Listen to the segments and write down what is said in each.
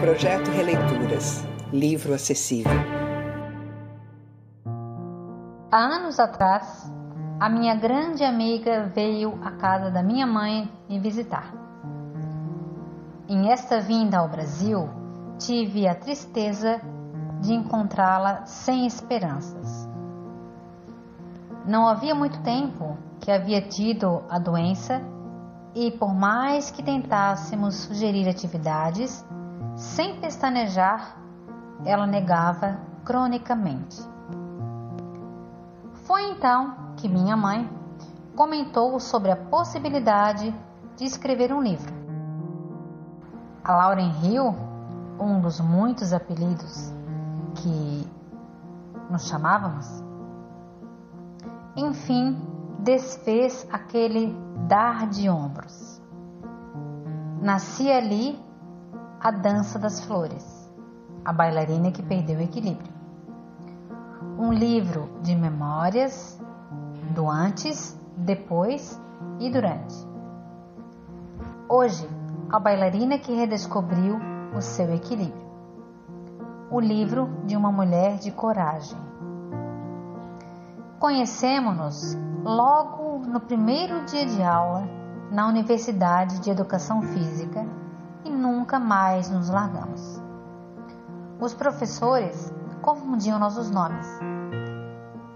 Projeto Releituras. Livro acessível. Há anos atrás, a minha grande amiga veio à casa da minha mãe me visitar. Em esta vinda ao Brasil, tive a tristeza de encontrá-la sem esperanças. Não havia muito tempo que havia tido a doença e, por mais que tentássemos sugerir atividades, sem pestanejar, ela negava cronicamente. Foi então que minha mãe comentou sobre a possibilidade de escrever um livro. A Lauren Hill, um dos muitos apelidos que nos chamávamos, enfim, desfez aquele dar de ombros. Nascia ali a dança das flores, a bailarina que perdeu o equilíbrio. Um livro de memórias do antes, depois e durante. Hoje, a bailarina que redescobriu o seu equilíbrio. O livro de uma mulher de coragem. Conhecemos-nos logo no primeiro dia de aula na Universidade de Educação Física e nunca mais nos largamos. Os professores confundiam nossos nomes.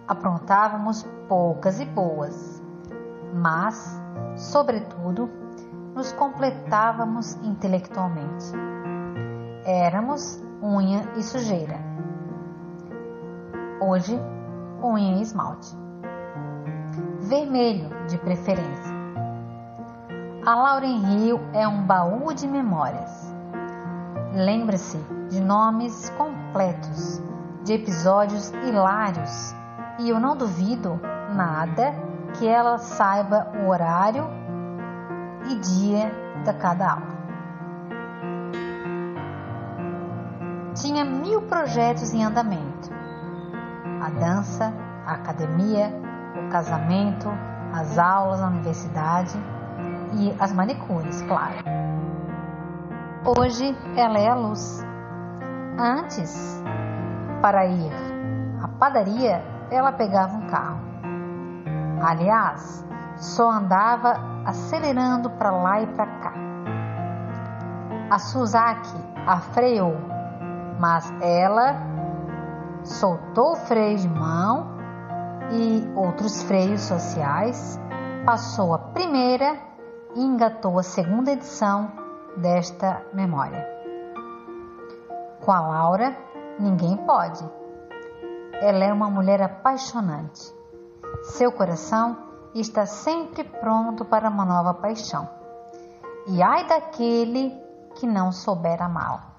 Aprontávamos poucas e boas, mas, sobretudo, nos completávamos intelectualmente. Éramos unha e sujeira. Hoje, unha e esmalte. Vermelho, de preferência. A Lauren Rio é um baú de memórias. Lembre-se de nomes completos, de episódios hilários, e eu não duvido nada que ela saiba o horário e dia da cada aula. Tinha mil projetos em andamento: a dança, a academia, o casamento, as aulas na universidade e as manicures, claro. Hoje ela é a luz. Antes, para ir à padaria, ela pegava um carro. Aliás, só andava acelerando para lá e para cá. A Suzaki a freou, mas ela soltou o freio de mão e outros freios sociais, passou a primeira e engatou a segunda edição desta memória. Com a Laura, ninguém pode. Ela é uma mulher apaixonante. Seu coração está sempre pronto para uma nova paixão. E ai daquele que não souber amá-la.